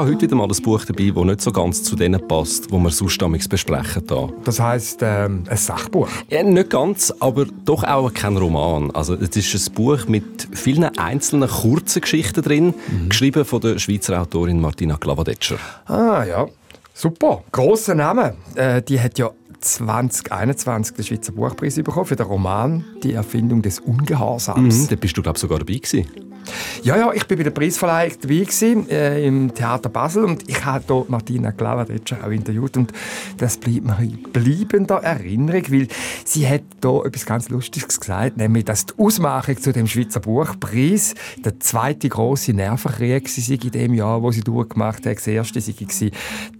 habe heute wieder mal ein Buch dabei, das nicht so ganz zu denen passt, wo wir sonst besprechen. Da. Das heisst, ähm, ein Sachbuch? Ja, nicht ganz, aber doch auch kein Roman. Also, es ist ein Buch mit vielen einzelnen kurzen Geschichten drin, mhm. geschrieben von der Schweizer Autorin Martina Klavadetscher. Ah ja, super. Grosser Name. Äh, die hat ja 2021 den Schweizer Buchpreis bekommen für den Roman «Die Erfindung des Ungehorsams». Mhm, da bist du, glaube ich, sogar dabei gewesen. Ja, ja, ich bin bei der Preisverleihung dabei gewesen, äh, im Theater Basel und ich habe dort Martina Glavadetscher auch interviewt und das bleibt mir in bleibender Erinnerung, weil sie hat da etwas ganz Lustiges gesagt, nämlich, dass die Ausmachung zu dem Schweizer Buchpreis der zweite große Nervenkrieg war in dem Jahr, wo sie durchgemacht hat. Das erste war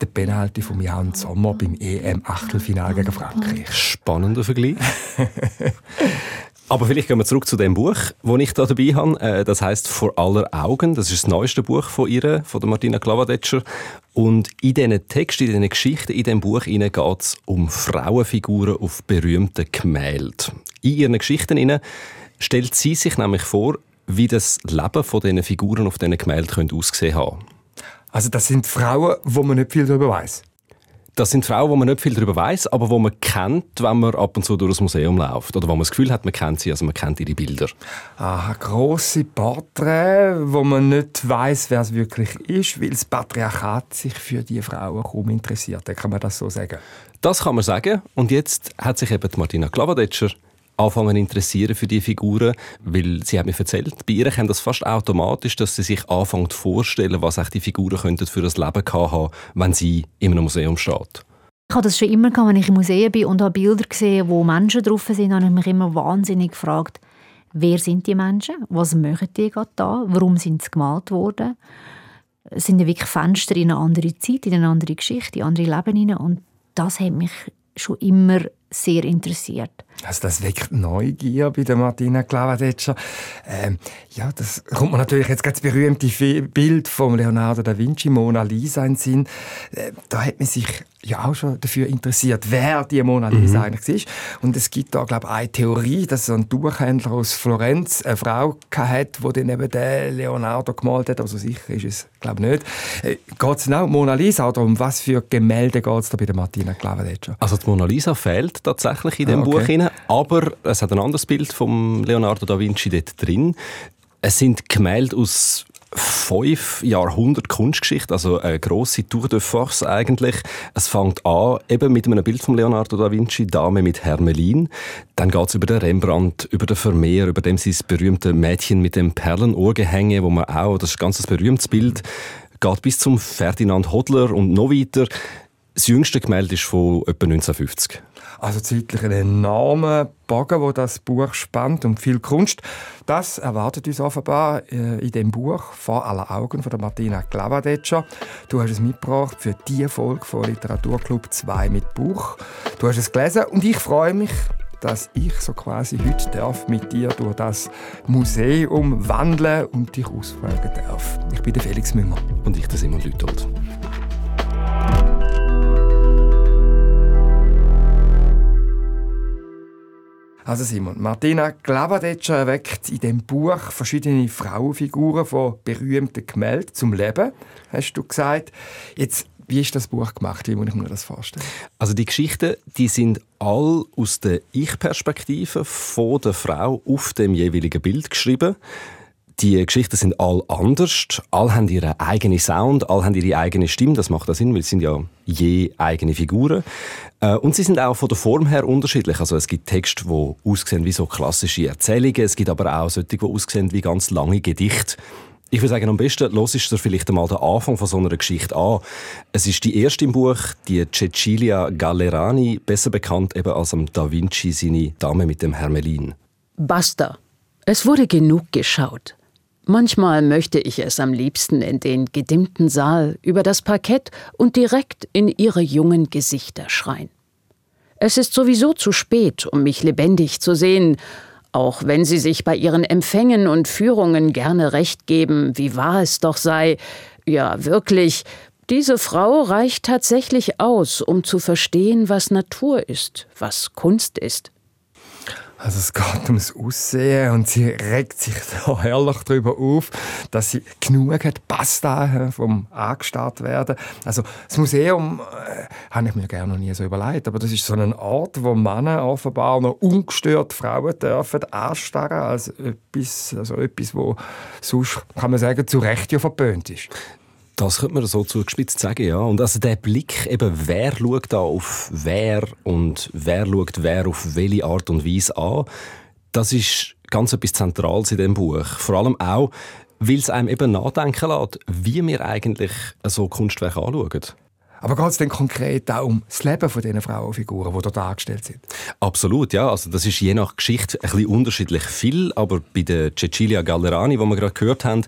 der Penalty von Jan Sommer beim EM-Achtelfinale gegen Frankreich. Spannender Vergleich. Aber vielleicht gehen wir zurück zu dem Buch, das ich da dabei habe. Äh, das heißt Vor aller Augen. Das ist das neueste Buch von ihr, von Martina Klavadetscher. Und in diesen Texten, in diesen Geschichten, in diesem Buch geht es um Frauenfiguren auf berühmten Gemälden. In ihren Geschichten stellt sie sich nämlich vor, wie das Leben von diesen Figuren auf diesen Gemälden aussehen könnte. Also das sind Frauen, wo man nicht viel darüber weiß. Das sind Frauen, wo man nicht viel darüber weiß, aber wo man kennt, wenn man ab und zu durch das Museum läuft oder wo man das Gefühl hat, man kennt sie, also man kennt ihre Bilder. Ah, große Porträts, wo man nicht weiß, wer es wirklich ist, weil das Patriarchat sich für die Frauen kaum interessiert. Kann man das so sagen? Das kann man sagen. Und jetzt hat sich eben Martina Klavadetscher anfangen interessieren für die Figuren, weil sie hat mir erzählt, bei ihr kommt das fast automatisch, dass sie sich anfängt vorstellen, was die Figuren könnten für das Leben haben, wenn sie in einem Museum steht. Ich habe das schon immer gehabt, wenn ich im Museum bin und habe Bilder gesehen, wo Menschen drauf sind, habe ich mich immer wahnsinnig gefragt, wer sind die Menschen, was machen die gerade da, warum sind sie gemalt worden? Sind ja wirklich Fenster in eine andere Zeit, in eine andere Geschichte, in andere Leben hinein und das hat mich schon immer sehr interessiert. Also das weckt Neugier bei der Martina Glavadetscher. Ähm, ja, das kommt man natürlich jetzt ganz berühmte Bild von Leonardo da Vinci, Mona Lisa in Sinn. Äh, da hat man sich ja auch schon dafür interessiert, wer die Mona Lisa mhm. eigentlich ist. Und es gibt da, glaube ich, eine Theorie, dass so ein Tuchhändler aus Florenz eine Frau hatte, die dann eben den Leonardo gemalt hat. Also sicher ist es, glaube ich, nicht. Äh, geht es genau um Mona Lisa oder um was für Gemälde geht es da bei der Martina Glavadetscher? Also die Mona Lisa fehlt tatsächlich in dem ah, okay. Buch hinein, aber es hat ein anderes Bild von Leonardo da Vinci dort drin. Es sind Gemälde aus fünf Jahrhundert Kunstgeschichte, also eine grosse Tour de Force eigentlich. Es fängt an eben mit einem Bild von Leonardo da Vinci, Dame mit Hermelin. Dann geht es über den Rembrandt, über den Vermeer, über dem sein berühmte Mädchen mit dem Perlenohrgehänge, wo man auch, das ist ein ganz berühmtes Bild, geht bis zum Ferdinand Hodler und noch weiter. Das jüngste Gemälde ist von etwa 1950. Also zeitlich ein enormer Bogen, wo das Buch spannt und viel Kunst. Das erwartet uns offenbar äh, in dem Buch «Vor aller Augen» von der Martina Glavadetscher. Du hast es mitgebracht für die Folge von Literaturclub 2 mit Buch. Du hast es gelesen und ich freue mich, dass ich so quasi heute darf mit dir durch das Museum wandeln und dich ausfragen darf. Ich bin der Felix Münger. Und ich der Simon Lütold. Also Simon, Martina Glavadetscher erweckt in dem Buch verschiedene Frauenfiguren von berühmten Gemälden zum Leben, hast du gesagt. Jetzt, wie ist das Buch gemacht? Wie muss ich mir das vorstellen? Also die Geschichten, die sind all aus der Ich-Perspektive von der Frau auf dem jeweiligen Bild geschrieben. Die Geschichten sind all anders. Alle haben ihren eigenen Sound, alle haben ihre eigene Stimme. Das macht auch Sinn, weil es sind ja je eigene Figuren. Äh, und sie sind auch von der Form her unterschiedlich. Also es gibt Texte, die aussehen wie so klassische Erzählungen. Es gibt aber auch solche, die aussehen wie ganz lange Gedichte. Ich würde sagen, am besten los ist vielleicht einmal der Anfang von so einer Geschichte an. Es ist die erste im Buch, die Cecilia Gallerani, besser bekannt eben als am Da Vinci seine Dame mit dem Hermelin. Basta. Es wurde genug geschaut. Manchmal möchte ich es am liebsten in den gedimmten Saal über das Parkett und direkt in ihre jungen Gesichter schreien. Es ist sowieso zu spät, um mich lebendig zu sehen, auch wenn sie sich bei ihren Empfängen und Führungen gerne recht geben, wie wahr es doch sei. Ja, wirklich, diese Frau reicht tatsächlich aus, um zu verstehen, was Natur ist, was Kunst ist. Also es geht ums Aussehen und sie regt sich da herrlich darüber auf, dass sie genug hat, Pasta vom angestarrt werden. Also das Museum äh, habe ich mir gerne noch nie so überlegt, aber das ist so ein Ort, wo Männer offenbar noch ungestört Frauen dürfen anstarren als etwas, also etwas, wo sonst kann man sagen zu Recht ja verböhnt ist. Das könnte man so zugespitzt sagen, ja. Und also der Blick, eben, wer schaut da auf wer und wer schaut wer auf welche Art und Weise an, das ist ganz etwas Zentrales in dem Buch. Vor allem auch, weil es einem eben nachdenken lässt, wie wir eigentlich so Kunstwerke anschauen. Aber geht es denn konkret auch um das Leben von diesen Frauenfiguren, die dort dargestellt sind? Absolut, ja. Also das ist je nach Geschichte ein bisschen unterschiedlich viel, aber bei der Cecilia Gallerani, die wir gerade gehört haben,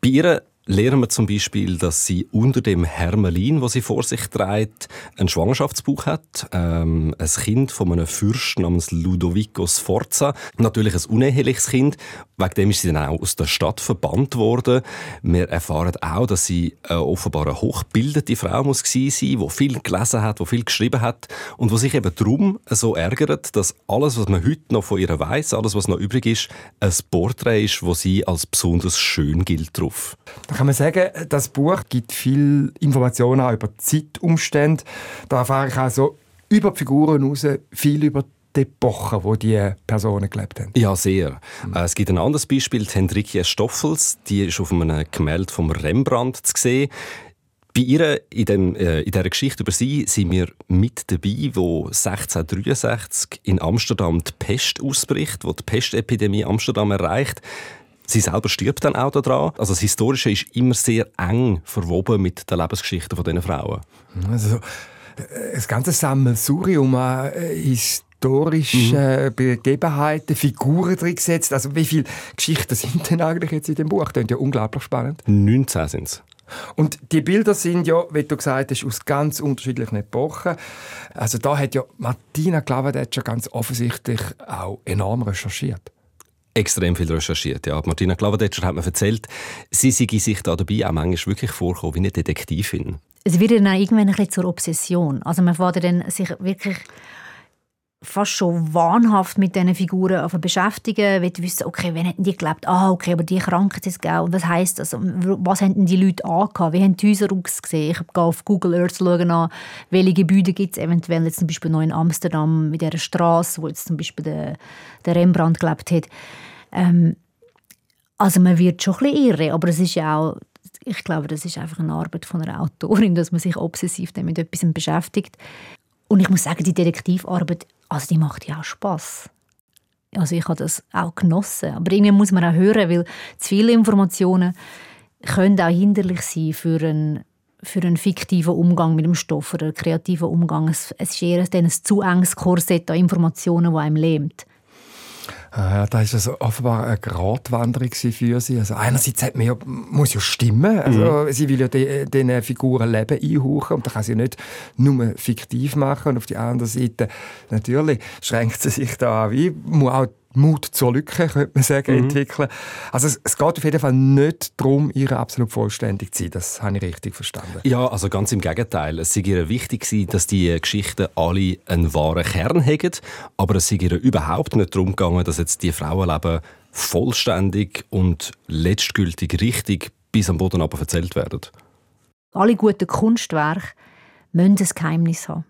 bei ihr lernen wir zum Beispiel, dass sie unter dem Hermelin, wo sie vor sich trägt, einen Schwangerschaftsbuch hat. Ähm, ein Kind von einem Fürst namens Ludovico Sforza. Natürlich ein uneheliches Kind. Wegen dem ist sie dann auch aus der Stadt verbannt worden. Wir erfahren auch, dass sie äh, offenbar eine hochgebildete Frau muss gewesen sein, die viel gelesen hat, die viel geschrieben hat und wo sich eben darum so ärgert, dass alles, was man heute noch von ihr weiß, alles, was noch übrig ist, ein Porträt ist, wo sie als besonders schön gilt drauf kann man sagen, das Buch gibt viel Informationen auch über Zeitumstände. Da erfahre ich also über die Figuren heraus viel über die Epoche, wo die Personen gelebt haben. Ja, sehr. Mhm. Es gibt ein anderes Beispiel, die Hendrikia Stoffels, die ist auf einem Gemälde von Rembrandt zu sehen. Bei ihr, in, dem, äh, in dieser Geschichte über sie, sind wir mit dabei, wo 1663 in Amsterdam die Pest ausbricht, wo die Pestepidemie Amsterdam erreicht. Sie selber stirbt dann auch daran. Also das Historische ist immer sehr eng verwoben mit der Lebensgeschichte von diesen Frauen. Also äh, das ganze Sammelsurium an äh, historischen mhm. Begebenheiten, Figuren drin gesetzt. Also wie viele Geschichten sind denn eigentlich jetzt in dem Buch? Das ist ja unglaublich spannend. 19 sind es. Und die Bilder sind ja, wie du gesagt hast, aus ganz unterschiedlichen Epochen. Also da hat ja Martina Klavadetscher ganz offensichtlich auch enorm recherchiert extrem viel recherchiert. Ja. Martina Klavadetscher hat mir erzählt, sie sei sich da dabei auch manchmal wirklich vorkommen wie eine Detektivin. Es wird dann irgendwann ein bisschen zur Obsession. Also man fährt dann sich wirklich fast schon wahnhaft mit diesen Figuren beschäftigen, will wissen, okay, wann hätten die gelebt? Ah, okay, aber die Krankheit ist Und was heisst das? Was haben die Leute angehabt? Wie haben die Häuser ausgesehen? Ich gehe auf Google Earth schauen an, welche Gebäude gibt es eventuell jetzt zum Beispiel noch in Amsterdam mit dieser Straße, wo jetzt zum Beispiel der, der Rembrandt gelebt hat. Ähm, also man wird schon ein bisschen irre, aber es ist ja auch, ich glaube, das ist einfach eine Arbeit von einer Autorin, dass man sich obsessiv damit etwas beschäftigt. Und ich muss sagen, die Detektivarbeit, also die macht ja auch Spaß. Also ich habe das auch genossen. Aber irgendwie muss man auch hören, weil zu viele Informationen können auch hinderlich sein für einen, für einen fiktiven Umgang mit dem Stoff oder einen kreativen Umgang. Es, es ist eher ein zu enges Korsett an Informationen, das einem lähmt. Äh, da ist also offenbar eine Gratwanderung für sie. Also einerseits hat man ja, muss ja stimmen. Also mhm. Sie will ja diesen Figuren Leben einhauchen und da kann sie nicht nur fiktiv machen. Und auf der anderen Seite natürlich schränkt sie sich da an, wie muss auch Mut zur Lücke, könnte man sagen, mhm. entwickeln. Also es, es, geht auf jeden Fall nicht darum, ihr absolut vollständig zu sein. Das habe ich richtig verstanden. Ja, also ganz im Gegenteil. Es sei ihr wichtig dass die Geschichten alle einen wahren Kern haben, aber es sei ihr überhaupt nicht darum gegangen, dass jetzt die Frauenleben vollständig und letztgültig richtig bis am Boden aber erzählt werden. Alle guten Kunstwerke müssen ein Geheimnis haben.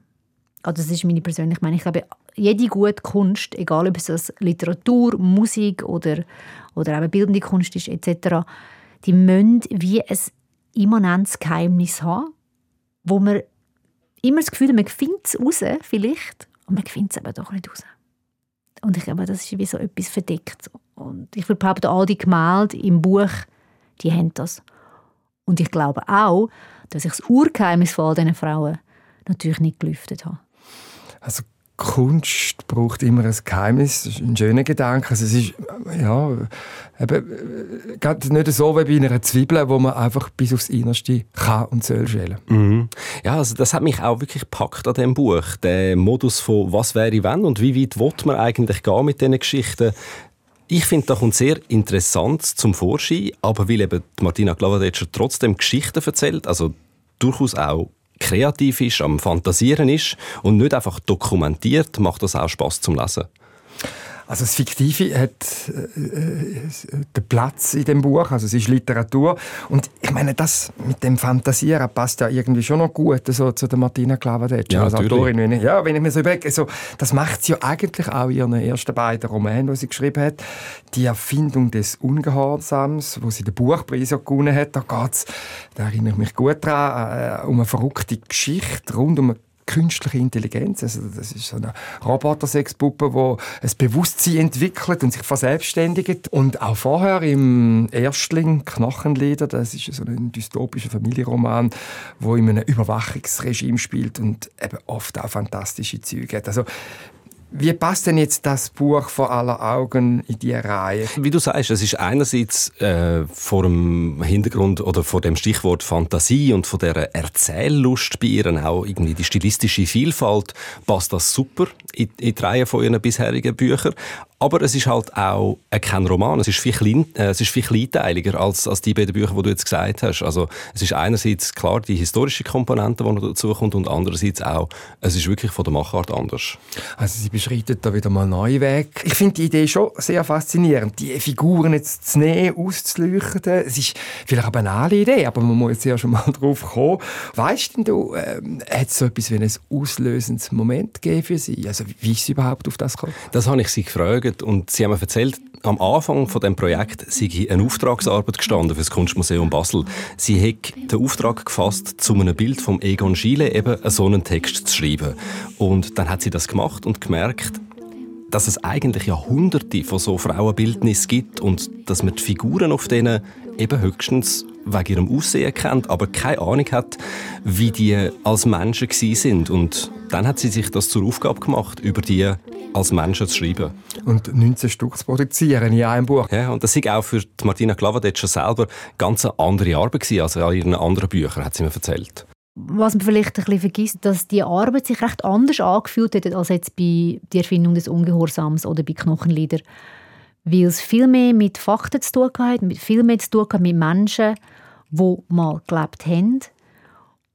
Also das ist meine persönliche Meinung. Ich glaube, jede gute Kunst, egal ob es Literatur, Musik oder, oder eben bildende Kunst ist etc., die müssen wie ein immanentes Geheimnis haben, wo man immer das Gefühl hat, man findet es raus, vielleicht, und man findet es aber doch nicht raus. Und ich glaube, das ist wie so etwas verdeckt. Und ich würde behaupten, all die Gemälde im Buch, die haben das. Und ich glaube auch, dass ich das Urgeheimnis von all diesen Frauen natürlich nicht gelüftet habe. Also Kunst braucht immer ein Geheimnis. Das ist ein schöner Gedanke. Also es ist ja, eben, nicht so wie bei einer Zwiebel, wo man einfach bis aufs Innerste kann und soll schälen. Mhm. Ja, also das hat mich auch wirklich gepackt an dem Buch. Der Modus von «Was wäre wenn?» und «Wie weit will man eigentlich gehen mit diesen Geschichten?» Ich finde, da kommt sehr interessant zum Vorschein, aber weil eben Martina Glavadetscher trotzdem Geschichten erzählt, also durchaus auch kreativ ist, am Fantasieren ist und nicht einfach dokumentiert, macht das auch Spaß zum Lesen. Also das Fiktive hat äh, äh, den Platz in dem Buch, also es ist Literatur und ich meine, das mit dem Fantasieren passt ja irgendwie schon noch gut so, zu der Martina Clavadeccia ja, als Autorin. Wenn ich, ja, wenn ich mir so überlege, so, das macht sie ja eigentlich auch in ihren ersten beiden Romanen, die sie geschrieben hat. Die Erfindung des Ungehorsams, wo sie den Buchpreis gewonnen hat, da geht's, da erinnere ich mich gut daran, äh, um eine verrückte Geschichte rund um eine künstliche Intelligenz. Also das ist so eine Robotersexpuppe, die ein Bewusstsein entwickelt und sich verselbstständigt. Und auch vorher im Erstling Knochenlieder, das ist so ein dystopischer Familienroman, wo in einem Überwachungsregime spielt und eben oft auch fantastische Züge hat. Also wie passt denn jetzt das Buch vor aller Augen in die Reihe? Wie du sagst, es ist einerseits äh, vor dem Hintergrund oder vor dem Stichwort Fantasie und von der Erzähllust bei ihr auch irgendwie die stilistische Vielfalt passt das super in, in die Reihe von ihren bisherigen Büchern. Aber es ist halt auch äh, kein Roman. Es ist viel, klein, äh, es ist viel kleinteiliger als, als die beiden Bücher, die du jetzt gesagt hast. Also es ist einerseits klar die historische Komponente, die noch dazukommt, und andererseits auch, es ist wirklich von der Machart anders. Also sie beschreitet da wieder mal neue Wege. Ich finde die Idee schon sehr faszinierend, die Figuren jetzt zu nehmen, auszuleuchten. Es ist vielleicht eine banale Idee, aber man muss jetzt ja schon mal drauf kommen. Weißt denn du, ähm, hat es so etwas wie ein auslösendes Moment gegeben für sie? Also wie ist sie überhaupt auf das gekommen? Das habe ich sie gefragt geschaut und sie haben mir erzählt, am Anfang von dem Projekt sei eine Auftragsarbeit gestanden für das Kunstmuseum Basel. Sie hat den Auftrag gefasst, zu einem Bild vom Egon Schiele eben so einen Text zu schreiben. Und dann hat sie das gemacht und gemerkt, dass es eigentlich ja von so Frauenbildnissen gibt und dass man die Figuren auf denen eben höchstens wegen ihrem Aussehen kennt, aber keine Ahnung hat, wie die als Menschen sind. Und dann hat sie sich das zur Aufgabe gemacht, über die als Menschen zu schreiben. Und 19 Stück zu produzieren in einem Buch. Ja, und das war auch für Martina Glavadetscher selber ganz eine andere Arbeit gewesen als in ihren anderen Büchern, hat sie mir erzählt. Was man vielleicht ein bisschen vergisst, dass die Arbeit sich recht anders angefühlt hat als jetzt bei der Erfindung des Ungehorsams oder bei Knochenlieder. Weil es viel mehr mit Fakten zu tun hat, viel mehr zu tun hat mit Menschen, die mal gelebt haben.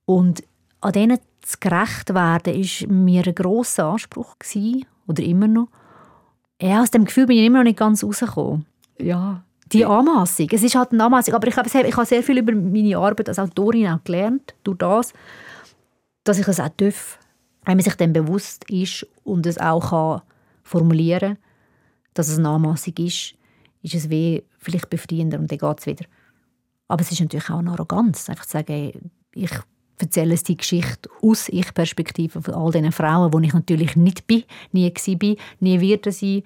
Und an denen zu gerecht werden, war mir ein grosser Anspruch gewesen, oder immer noch. Ja, aus dem Gefühl bin ich immer noch nicht ganz rausgekommen. Ja, die Anmassung. Es ist halt eine Anmassung, aber ich, glaube, ich habe sehr viel über meine Arbeit als Autorin auch gelernt, durch das, dass ich es auch darf, wenn man sich dem bewusst ist und es auch kann formulieren kann, dass es eine Anmassung ist, ist es wie vielleicht befreiender und dann geht es wieder. Aber es ist natürlich auch eine Arroganz, einfach zu sagen, ich erzähle die Geschichte aus Ich-Perspektive von all diesen Frauen, wo ich natürlich nicht bin, nie war, nie werde sein.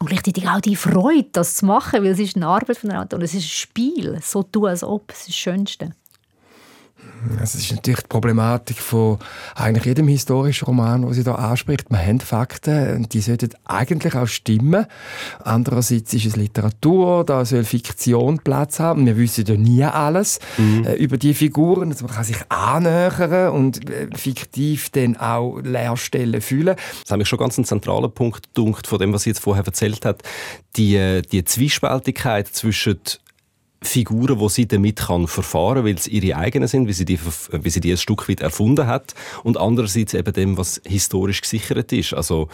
Und gleichzeitig auch die Freude, das zu machen, weil es ist eine Arbeit von einer Autorin, es ist ein Spiel, so tun, als ob, es ist das Schönste. Es ist natürlich die Problematik von eigentlich jedem historischen Roman, den sie da anspricht. Man hat Fakten, und die sollten eigentlich auch stimmen. Andererseits ist es Literatur, da soll Fiktion Platz haben. Wir wissen ja nie alles mhm. äh, über die Figuren. Also man kann sich annähern und äh, fiktiv dann auch Leerstellen fühlen. Das habe ich schon ganz einen zentralen Punkt von dem, was sie jetzt vorher erzählt hat. Die, äh, die Zwiespältigkeit zwischen Figuren, wo sie damit kann verfahren, weil es ihre eigenen sind, wie sie die, wie sie die ein Stück weit erfunden hat, und andererseits eben dem, was historisch gesichert ist. Also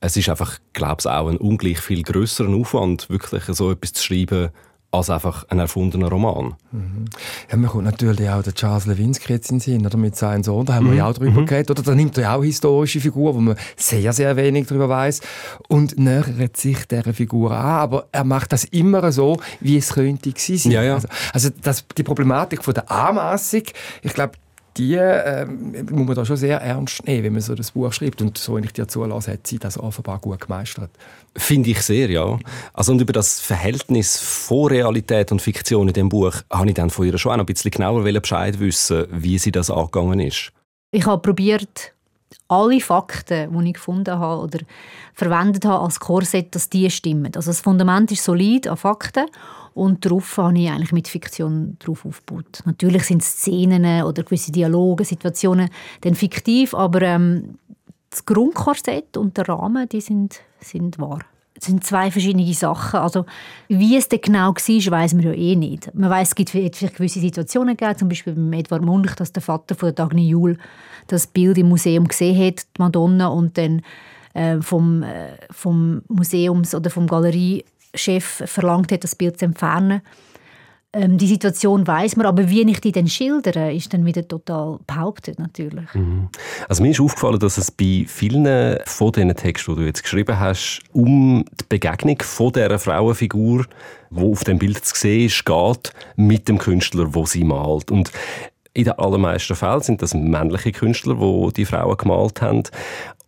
es ist einfach, glaube ich, auch ein ungleich viel größerer Aufwand, wirklich so etwas zu schreiben, als einfach ein erfundener Roman. Mhm. Ja, man kommt natürlich auch der Charles Lewinsky jetzt in den Sinn, oder mit seinem Sohn, da haben mhm. wir ja auch drüber mhm. geredet, oder da nimmt er ja auch historische Figuren, wo man sehr, sehr wenig darüber weiß und nähert sich dieser Figur an, aber er macht das immer so, wie es könnte gewesen sein. Ja, ja. Also, also das, die Problematik von der Anmassung, ich glaube, die äh, muss man da schon sehr ernst nehmen, wenn man so das Buch schreibt. Und so, wenn ich dir zulasse, hat sie das offenbar gut gemeistert. Finde ich sehr, ja. Also und über das Verhältnis von Realität und Fiktion in dem Buch habe ich dann von ihr schon auch noch ein bisschen genauer Bescheid wissen, wie sie das angegangen ist. Ich habe probiert, alle Fakten, die ich gefunden habe oder verwendet habe als Korsett, dass die stimmen. Also das Fundament ist solid an Fakten und darauf habe ich eigentlich mit Fiktion drauf aufgebaut. Natürlich sind Szenen oder gewisse Dialoge, Situationen dann fiktiv, aber ähm, das Grundkorsett und der Rahmen, die sind, sind wahr. Es sind zwei verschiedene Sachen. Also, wie es denn genau war, weiß man ja eh nicht. Man weiß, es gibt vielleicht gewisse Situationen gegeben, zum Beispiel bei Edward Munch, dass der Vater von Dagny Jul das Bild im Museum gesehen hat, die Madonna, und dann äh, vom, äh, vom Museums- oder vom Galeriechef verlangt hat, das Bild zu entfernen. Ähm, die Situation weiß man, aber wie ich die dann schildere, ist dann wieder total behauptet natürlich. Mhm. Also mir ist aufgefallen, dass es bei vielen von diesen Texten, die du jetzt geschrieben hast, um die Begegnung von dieser Frauenfigur, die auf dem Bild zu sehen ist, geht mit dem Künstler, wo sie malt. Und in den allermeisten Fällen sind das männliche Künstler, die die Frauen gemalt haben.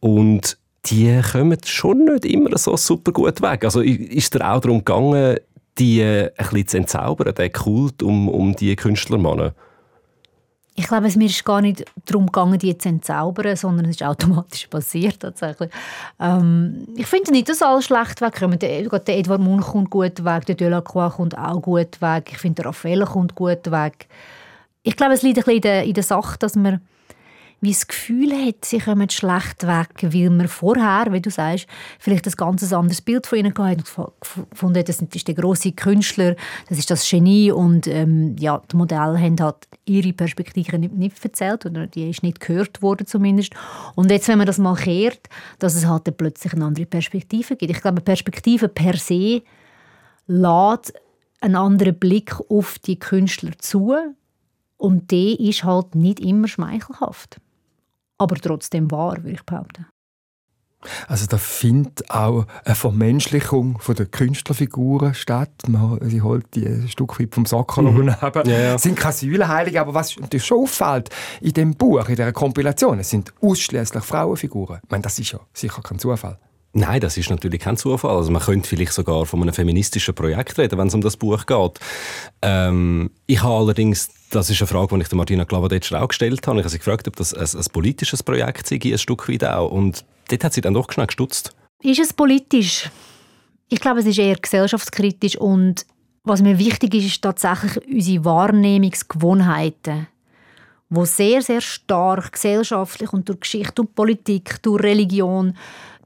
Und die kommen schon nicht immer so super gut weg. Also ist es auch darum gegangen, die äh, ein bisschen zu entzaubern, den Kult um, um die Künstlermannen? Ich glaube, es mir ist gar nicht darum gegangen, die zu entzaubern, sondern es ist automatisch passiert tatsächlich. Ähm, ich finde nicht, dass alles schlecht wegkommt. Der, Edward Munch kommt gut weg, der Delacroix kommt auch gut weg. Ich finde, der Raffaella kommt gut weg. Ich glaube, es liegt ein bisschen in der, in der Sache, dass man wie das Gefühl hat, sie kommen schlecht weg, weil man vorher, wie du sagst, vielleicht ein ganz anderes Bild von ihnen gehabt und gefunden das ist der große Künstler, das ist das Genie und ähm, ja, die Modelle haben halt ihre Perspektive nicht, nicht erzählt oder die ist nicht gehört worden zumindest. Und jetzt, wenn man das mal kehrt, dass es halt plötzlich eine andere Perspektive gibt. Ich glaube, Perspektive per se lädt einen anderen Blick auf die Künstler zu und der ist halt nicht immer schmeichelhaft aber trotzdem wahr, würde ich behaupten. Also da findet auch eine Vermenschlichung von der Künstlerfiguren statt. Man, sie holt die ein Stück weit vom Sockel mhm. Ja, ja. sind keine Säulenheilige, aber was natürlich schon auffällt in dem Buch, in dieser Kompilation, es sind ausschließlich Frauenfiguren. Ich meine, das ist ja sicher kein Zufall. Nein, das ist natürlich kein Zufall. Also man könnte vielleicht sogar von einem feministischen Projekt reden, wenn es um das Buch geht. Ähm, ich habe allerdings, das ist eine Frage, die ich Martina Klavadetscher auch gestellt habe. Ich habe sie gefragt, ob das ein, ein politisches Projekt sei, ein Stück weit auch. Und dort hat sie dann doch schnell gestutzt. Ist es politisch? Ich glaube, es ist eher gesellschaftskritisch und was mir wichtig ist, ist tatsächlich unsere Wahrnehmungsgewohnheiten wo sehr, sehr stark gesellschaftlich und durch Geschichte und Politik, durch Religion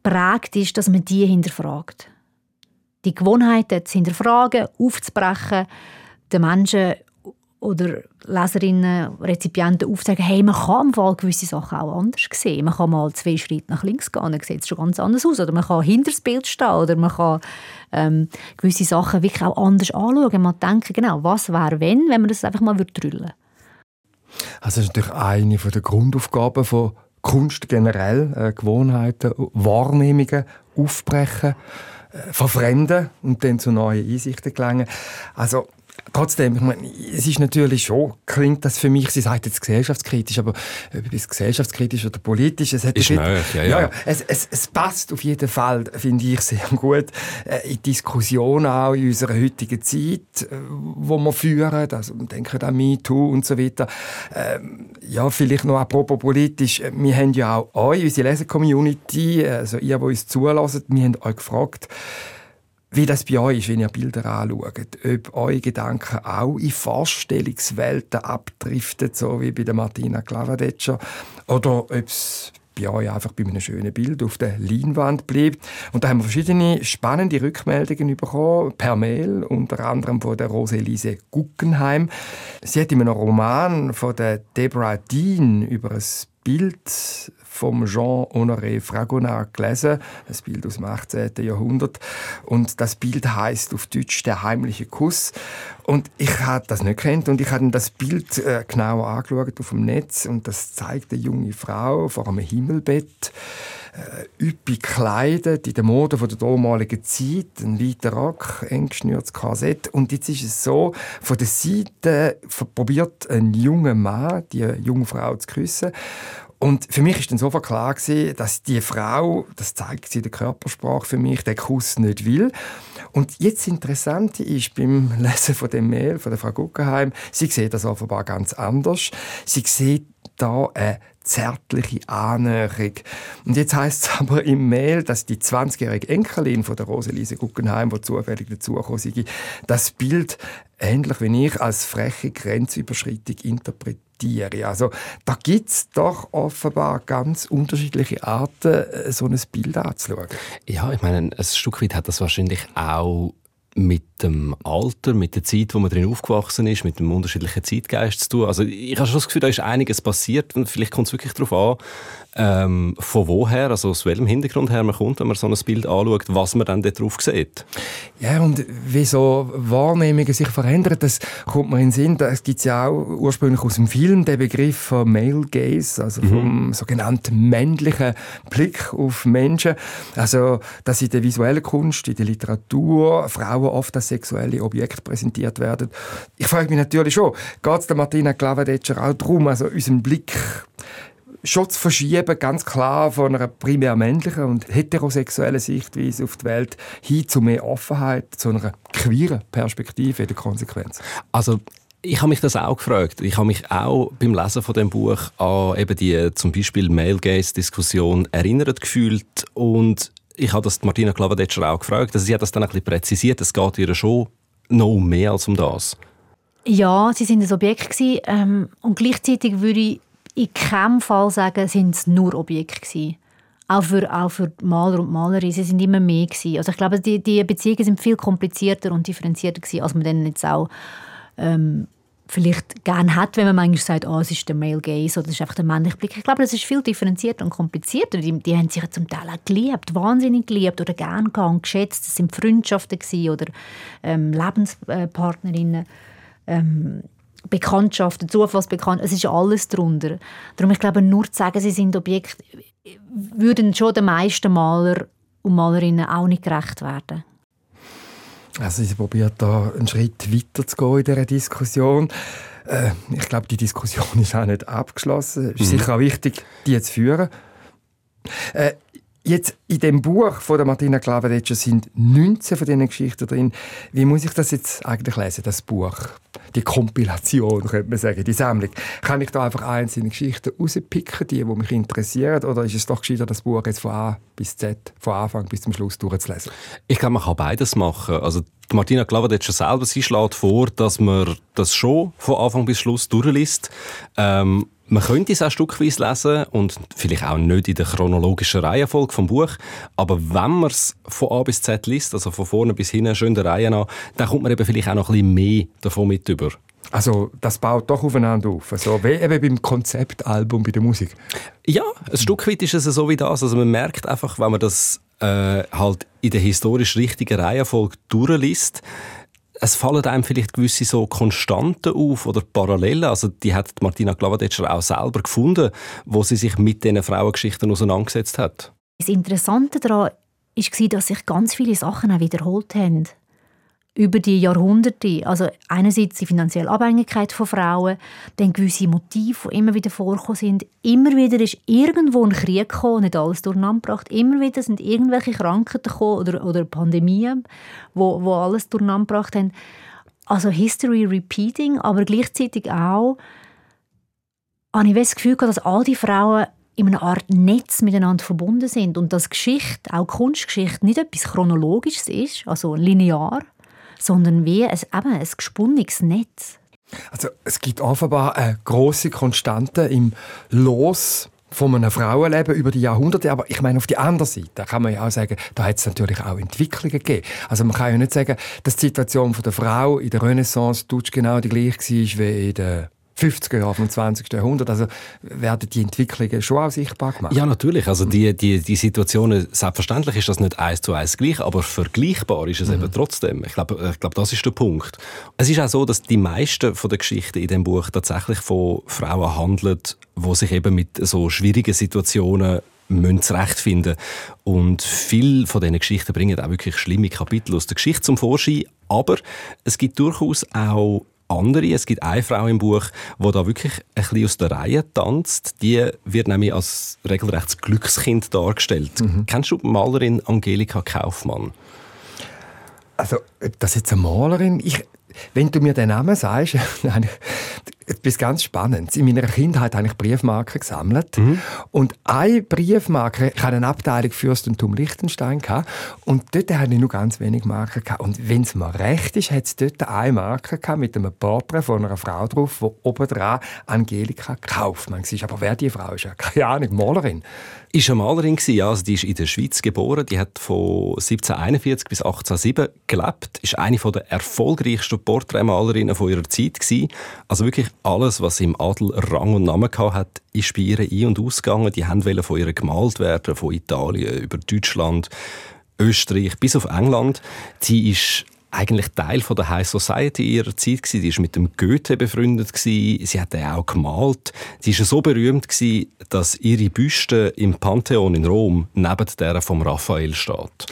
geprägt ist, dass man die hinterfragt. Die Gewohnheiten zu hinterfragen, aufzubrechen, den Menschen oder Leserinnen, Rezipienten aufzeigen, hey, man kann im Fall gewisse Sachen auch anders sehen. Man kann mal zwei Schritte nach links gehen, dann sieht es schon ganz anders aus. Oder man kann hinter das Bild stehen oder man kann ähm, gewisse Sachen wirklich auch anders anschauen. Man denken, genau, was wäre, wenn, wenn man das einfach mal drüllen würde. Also das ist natürlich eine der Grundaufgaben von Kunst generell, äh, Gewohnheiten, Wahrnehmungen aufbrechen, äh, verfremden und dann zu neuen Einsichten gelangen. Also trotzdem, ich meine, es ist natürlich schon, klingt das für mich, Sie sagt jetzt gesellschaftskritisch, aber ob es gesellschaftskritisch oder politisch, es hat ist nahe, ja, ja. ja, es, es, es, passt auf jeden Fall, finde ich, sehr gut äh, in die Diskussion auch in unserer heutigen Zeit, äh, wo wir führen, also denken an MeToo und so weiter. Ähm, ja, vielleicht noch apropos politisch, wir haben ja auch euch, unsere Leser-Community, also ihr, die uns zulässt, wir haben euch gefragt, wie das bei euch ist, wenn ihr Bilder anschaut. Ob eure Gedanken auch in Vorstellungswelten abdriften, so wie bei der Martina Klavadetscher, oder ob es bei euch einfach bei einem schönen Bild auf der Leinwand bleibt. Und da haben wir verschiedene spannende Rückmeldungen bekommen, per Mail, unter anderem von der Roselise Guggenheim. Sie hat in einem Roman von der Deborah Dean über ein Bild vom Jean-Honoré Fragonard gelesen, ein Bild aus dem 18. Jahrhundert. Und das Bild heißt auf Deutsch «Der heimliche Kuss». Und ich hatte das nicht kennt und ich habe das Bild äh, genau angeschaut auf dem Netz und das zeigt eine junge Frau vor einem Himmelbett, äh, üppig gekleidet, in der Mode von der damaligen Zeit, ein weiter Rock, eng geschnürtes Korsett. Und jetzt ist es so, von der Seite probiert ein junger Mann, die junge Frau zu küssen. Und für mich ist dann sofort klar gewesen, dass die Frau, das zeigt sie in der Körpersprache für mich, den Kuss nicht will. Und jetzt interessant ist beim Lesen von dem Mail von der Frau Guggenheim, sie sieht das offenbar ganz anders. Sie sieht da eine zärtliche Annäherung. Und jetzt heißt es aber im Mail, dass die 20-jährige Enkelin von der Roselise Guggenheim, die zufällig dazugekommen ist, das Bild ähnlich wie ich als freche Grenzüberschreitung interpretiert Tiere. Also da gibt es doch offenbar ganz unterschiedliche Arten, äh, so ein Bild anzuschauen. Ja, ich meine, ein Stück weit hat das wahrscheinlich auch mit dem Alter, mit der Zeit, wo man drin aufgewachsen ist, mit dem unterschiedlichen Zeitgeist zu tun. Also ich habe schon das Gefühl, da ist einiges passiert und vielleicht kommt es wirklich darauf an, ähm, von woher, also aus welchem Hintergrund her man kommt, wenn man so ein Bild anschaut, was man dann darauf sieht. Ja, und wie so Wahrnehmungen sich verändern, das kommt mir in den Sinn. Das gibt es ja auch ursprünglich aus dem Film, der Begriff von Male Gaze, also mhm. vom sogenannten männlichen Blick auf Menschen. Also, dass in der visuellen Kunst, in der Literatur Frauen oft als sexuelle Objekte präsentiert werden. Ich frage mich natürlich schon, geht es der Martina Glavadetscher auch darum, also unseren Blick schon zu verschieben, ganz klar von einer primär männlichen und heterosexuellen Sichtweise auf die Welt hin zu mehr Offenheit, zu einer queeren Perspektive in der Konsequenz. Also ich habe mich das auch gefragt. Ich habe mich auch beim Lesen von dem Buch an eben die zum Beispiel Male Gaze Diskussion erinnert gefühlt und ich habe das Martina Klavadetscher auch gefragt. Also sie hat das dann ein bisschen präzisiert. Es geht ihr schon noch um mehr als um das. Ja, sie sind ein Objekt gewesen, ähm, und gleichzeitig würde ich in keinem Fall sagen, sind es nur Objekte gewesen. Auch für, auch für Maler und Malerinnen, sie sind immer mehr gewesen. Also ich glaube, die, die Beziehungen sind viel komplizierter und differenzierter gewesen, als man dann jetzt auch ähm, vielleicht gerne hat, wenn man manchmal sagt, oh, es ist der Male Gaze oder es ist einfach der männliche Blick. Ich glaube, das ist viel differenzierter und komplizierter. Die, die haben sich zum Teil auch geliebt, wahnsinnig geliebt oder gern gehabt, geschätzt. Das sind Freundschaften oder ähm, Lebenspartnerinnen. Ähm, Bekanntschaften, Zufallsbekanntschaften, es ist alles darunter. Darum, ich glaube, nur zu sagen, sie sind Objekt, würden schon den meisten Maler und Malerinnen auch nicht gerecht werden. Also sie probiert da einen Schritt weiter zu gehen in dieser Diskussion. Äh, ich glaube, die Diskussion ist auch nicht abgeschlossen. Es ist mhm. sicher auch wichtig, die zu führen. Äh, Jetzt in dem Buch von der Martina Klavedetscher sind 19 von diesen Geschichten drin. Wie muss ich das jetzt eigentlich lesen, das Buch? Die Kompilation, könnte man sagen, die Sammlung. Kann ich da einfach einzelne Geschichten rauspicken, die, die mich interessieren? Oder ist es doch gescheiter, das Buch jetzt von A bis Z, von Anfang bis zum Schluss durchzulesen? Ich glaube, man kann beides machen. Also Martina Klavedetscher selber, sie schlägt vor, dass man das schon von Anfang bis Schluss durchliest. Ähm, man könnte es auch stückweise lesen und vielleicht auch nicht in der chronologischen Reihenfolge vom Buch, aber wenn man es von A bis Z liest, also von vorne bis hinten, schön der Reihe an, dann kommt man eben vielleicht auch noch ein bisschen mehr davon mit über. Also das baut doch aufeinander auf, also wie eben beim Konzeptalbum bei der Musik. Ja, ein Stück weit ist es so wie das. Also man merkt einfach, wenn man das äh, halt in der historisch richtigen Reihenfolge durchliest, es fallen einem vielleicht gewisse so Konstanten auf oder Parallelen. Also die hat Martina Glavadetscher auch selber gefunden, wo sie sich mit diesen Frauengeschichten auseinandergesetzt hat. Das Interessante daran war, dass sich ganz viele Sachen auch wiederholt haben über die Jahrhunderte. Also einerseits die finanzielle Abhängigkeit von Frauen, dann gewisse Motive, die immer wieder vorkommen sind. Immer wieder ist irgendwo ein Krieg gekommen, nicht alles durcheinander gebracht. Immer wieder sind irgendwelche Krankheiten gekommen oder, oder Pandemien, wo, wo alles durcheinander gebracht haben. Also History repeating, aber gleichzeitig auch habe ich das Gefühl, dass all die Frauen in einer Art Netz miteinander verbunden sind und dass Geschichte, auch Kunstgeschichte, nicht etwas Chronologisches ist, also linear, sondern wie ein, eben ein gesponnenes Netz. Also es gibt offenbar eine große Konstante im Los von einem Frauenleben über die Jahrhunderte. Aber ich meine, auf die andere Seite kann man ja auch sagen, da hat es natürlich auch Entwicklungen gegeben. Also man kann ja nicht sagen, dass die Situation der Frau in der Renaissance genau die gleiche war wie in der 50er Jahre vom 20. Jahrhundert. Also werden die Entwicklungen schon auch sichtbar gemacht? Ja, natürlich. Also die, die, die Situationen, selbstverständlich ist das nicht eins zu eins gleich, aber vergleichbar ist es mhm. eben trotzdem. Ich glaube, ich glaube, das ist der Punkt. Es ist auch so, dass die meisten von den Geschichten in dem Buch tatsächlich von Frauen handeln, wo sich eben mit so schwierigen Situationen müssen zurechtfinden. Und viele von diesen Geschichten bringen auch wirklich schlimme Kapitel aus der Geschichte zum Vorschein. Aber es gibt durchaus auch andere. Es gibt eine Frau im Buch, die da wirklich ein bisschen aus der Reihe tanzt. Die wird nämlich als regelrechtes Glückskind dargestellt. Mhm. Kennst du die Malerin Angelika Kaufmann? Also, das jetzt eine Malerin? Ich, wenn du mir den Namen sagst, etwas ganz Spannendes. In meiner Kindheit habe ich Briefmarken gesammelt. Mhm. Und eine Briefmarke, ich hatte eine Abteilung Fürstentum Liechtenstein gehabt, und dort hatte ich nur ganz wenig Marken gehabt. Und wenn es mir recht ist, hat es dort eine Marke gehabt mit einem Porträt von einer Frau drauf, wo oben dran Angelika Kaufmann war. Aber wer die Frau ist, ja keine Ahnung, Malerin. Ist eine Malerin ja, also die ist in der Schweiz geboren, die hat von 1741 bis 1807 gelebt, ist eine der erfolgreichsten Porträtmalerinnen von ihrer Zeit gewesen. Also wirklich alles, was im Adel Rang und Namen hat, ist bei ihr ein- und ausgegangen. Die haben von ihr gemalt werden, von Italien über Deutschland, Österreich bis auf England. Sie ist eigentlich Teil von der High Society ihrer Zeit gewesen. Die ist mit dem Goethe befreundet gewesen. Sie hat auch gemalt. Sie ist so berühmt gewesen, dass ihre Büste im Pantheon in Rom neben der vom Raphael steht.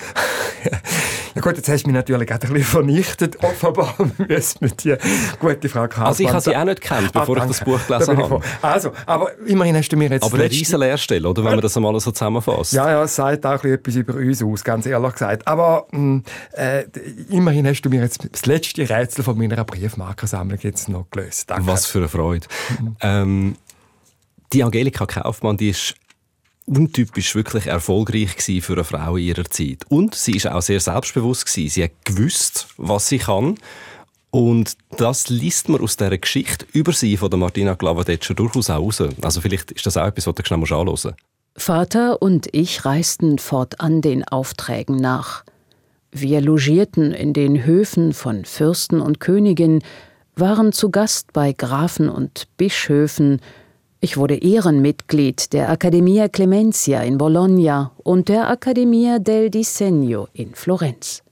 Ja gut, jetzt hast du mich natürlich gerade ein bisschen vernichtet. Offenbar müssen wir die gute Frau Kaufmann... Also ich habe sie auch nicht gekannt, bevor ah, ich das Buch gelesen habe. Also, aber immerhin hast du mir jetzt... Aber eine riesen Lehrstelle, oder? Wenn man das einmal so zusammenfasst. Ja, ja, es sagt auch etwas über uns aus, ganz ehrlich gesagt. Aber mh, hm, äh, immerhin hast du mir jetzt das letzte Rätsel von meiner Briefmarkersammlung jetzt noch gelöst. Danke. Was für eine Freude. Ähm, die Angelika Kaufmann, die ist untypisch wirklich erfolgreich für eine Frau in ihrer Zeit. Und sie ist auch sehr selbstbewusst gewesen. Sie hat gewusst, was sie kann. Und das liest man aus dieser Geschichte über sie von der Martina Glavadetscher durchaus auch raus. Also vielleicht ist das auch etwas, was du schnell anschauen musst. Vater und ich reisten fortan den Aufträgen nach. Wir logierten in den Höfen von Fürsten und Königinnen, waren zu Gast bei Grafen und Bischöfen, ich wurde Ehrenmitglied der Accademia Clemencia in Bologna und der Accademia del Disegno in Florenz.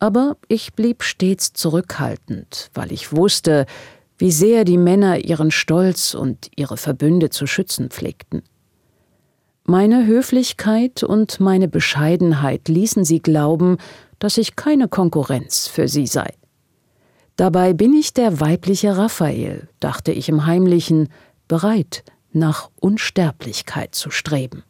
Aber ich blieb stets zurückhaltend, weil ich wusste, wie sehr die Männer ihren Stolz und ihre Verbünde zu schützen pflegten. Meine Höflichkeit und meine Bescheidenheit ließen sie glauben, dass ich keine Konkurrenz für sie sei. Dabei bin ich der weibliche Raphael, dachte ich im Heimlichen, bereit, nach Unsterblichkeit zu streben.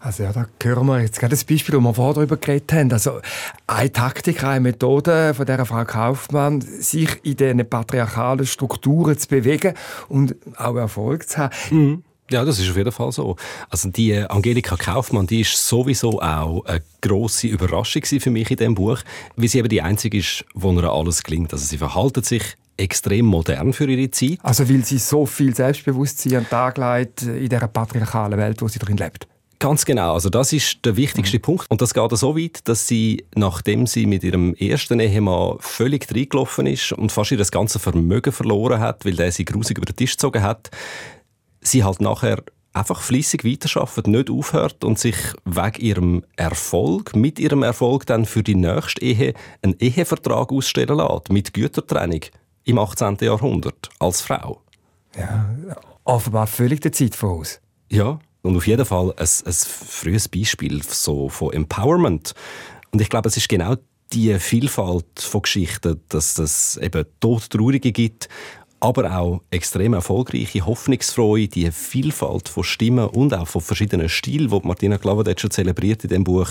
Also ja, da hören wir jetzt gerade das Beispiel, wo wir vorher darüber geredet haben. Also eine Taktik, eine Methode von der Frau Kaufmann, sich in diesen patriarchalen Strukturen zu bewegen und auch Erfolg zu haben. Mhm. Ja, das ist auf jeden Fall so. Also die Angelika Kaufmann, die ist sowieso auch eine grosse Überraschung für mich in diesem Buch, weil sie eben die einzige ist, wo ihr alles gelingt. Also sie verhaltet sich extrem modern für ihre Zeit. Also weil sie so viel Selbstbewusstsein an den Tag legt in dieser patriarchalen Welt, wo sie drin lebt. Ganz genau. Also das ist der wichtigste mhm. Punkt. Und das geht so weit, dass sie, nachdem sie mit ihrem ersten Ehemann völlig reingelaufen ist und fast ihr das ganze Vermögen verloren hat, weil der sie grusig über den Tisch gezogen hat, sie halt nachher einfach fließig weiterarbeitet, nicht aufhört und sich wegen ihrem Erfolg, mit ihrem Erfolg dann für die nächste Ehe einen Ehevertrag ausstellen lässt, mit Gütertrennung im 18. Jahrhundert als Frau. Ja, offenbar völlig der Zeit voraus. Ja, und auf jeden Fall ein, ein frühes Beispiel so von Empowerment. Und ich glaube, es ist genau die Vielfalt von Geschichten, dass es eben Todtraurige gibt, aber auch extrem erfolgreiche, hoffnungsfrohe, die Vielfalt von Stimmen und auch von verschiedenen Stilen, die Martina Glavadetscher zelebriert in dem Buch.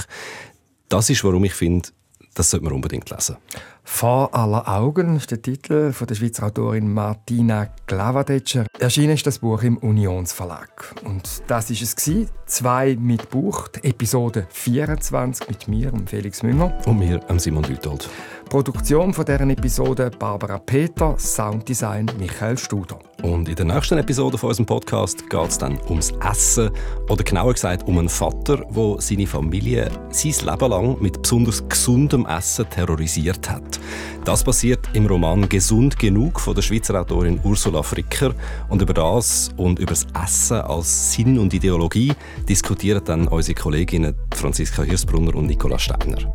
Das ist, warum ich finde, das sollte man unbedingt lesen. Vor aller Augen ist der Titel von der Schweizer Autorin Martina Glavadetscher. Erschienen ist das Buch im Unionsverlag. Und das ist es gewesen. Zwei mit Buch, Episode 24 mit mir, und Felix Münger. Und mir, Simon Lütold. Produktion von deren Episode Barbara Peter, Sounddesign Michael Studer. Und in der nächsten Episode von unserem Podcast geht es dann ums Essen oder genauer gesagt um einen Vater, der seine Familie sein Leben lang mit besonders gesundem Essen terrorisiert hat. Das passiert im Roman Gesund genug von der Schweizer Autorin Ursula Fricker und über das und über das Essen als Sinn und Ideologie diskutieren dann unsere Kolleginnen Franziska Hirsbrunner und Nicola Steiner.